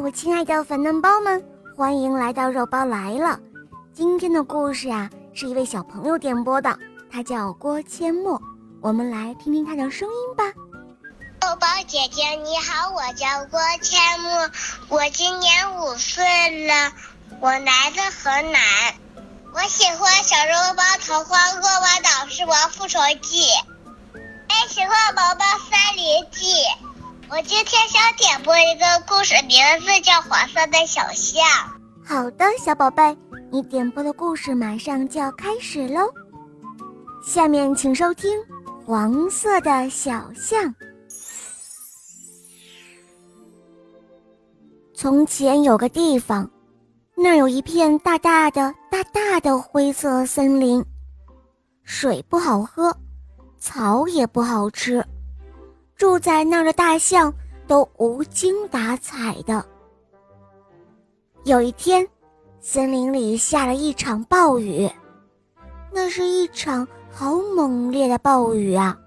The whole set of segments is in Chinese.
我亲爱的粉嫩包们，欢迎来到肉包来了。今天的故事啊，是一位小朋友点播的，他叫郭阡陌。我们来听听他的声音吧。肉包姐姐你好，我叫郭阡陌，我今年五岁了，我来自河南，我喜欢《小肉包童话恶魔岛狮王复仇记》，也喜欢《宝宝森林记》。我今天想点播一个故事，名字叫《黄色的小象》。好的，小宝贝，你点播的故事马上就要开始喽。下面请收听《黄色的小象》。从前有个地方，那儿有一片大大的、大大的灰色森林，水不好喝，草也不好吃。住在那儿的大象都无精打采的。有一天，森林里下了一场暴雨，那是一场好猛烈的暴雨啊！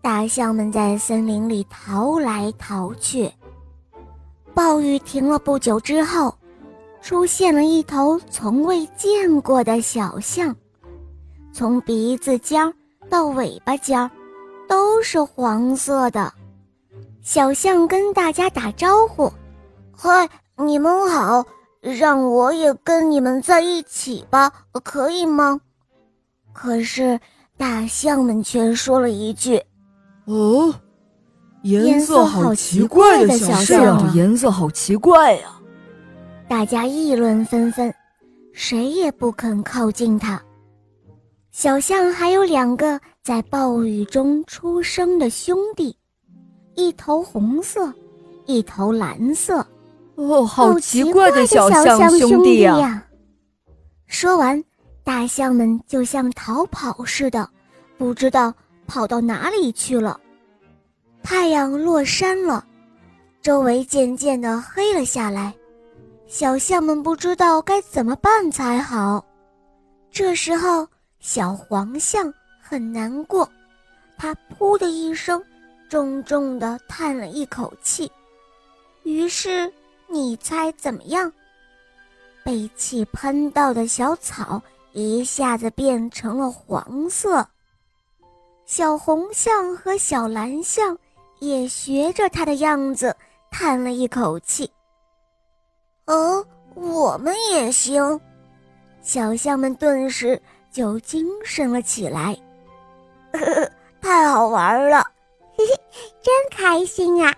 大象们在森林里逃来逃去。暴雨停了不久之后，出现了一头从未见过的小象，从鼻子尖到尾巴尖儿。都是黄色的，小象跟大家打招呼：“嗨，你们好，让我也跟你们在一起吧，可以吗？”可是大象们却说了一句：“哦，颜色好奇怪的小象，颜色好奇怪呀！”大家议论纷纷，谁也不肯靠近它。小象还有两个在暴雨中出生的兄弟，一头红色，一头蓝色。哦，好奇怪的小象兄弟呀！说完，大象们就像逃跑似的，不知道跑到哪里去了。太阳落山了，周围渐渐的黑了下来，小象们不知道该怎么办才好。这时候。小黄象很难过，它“噗”的一声，重重地叹了一口气。于是，你猜怎么样？被气喷到的小草一下子变成了黄色。小红象和小蓝象也学着它的样子叹了一口气。哦，我们也行。小象们顿时。就精神了起来，太好玩了，嘿嘿，真开心啊！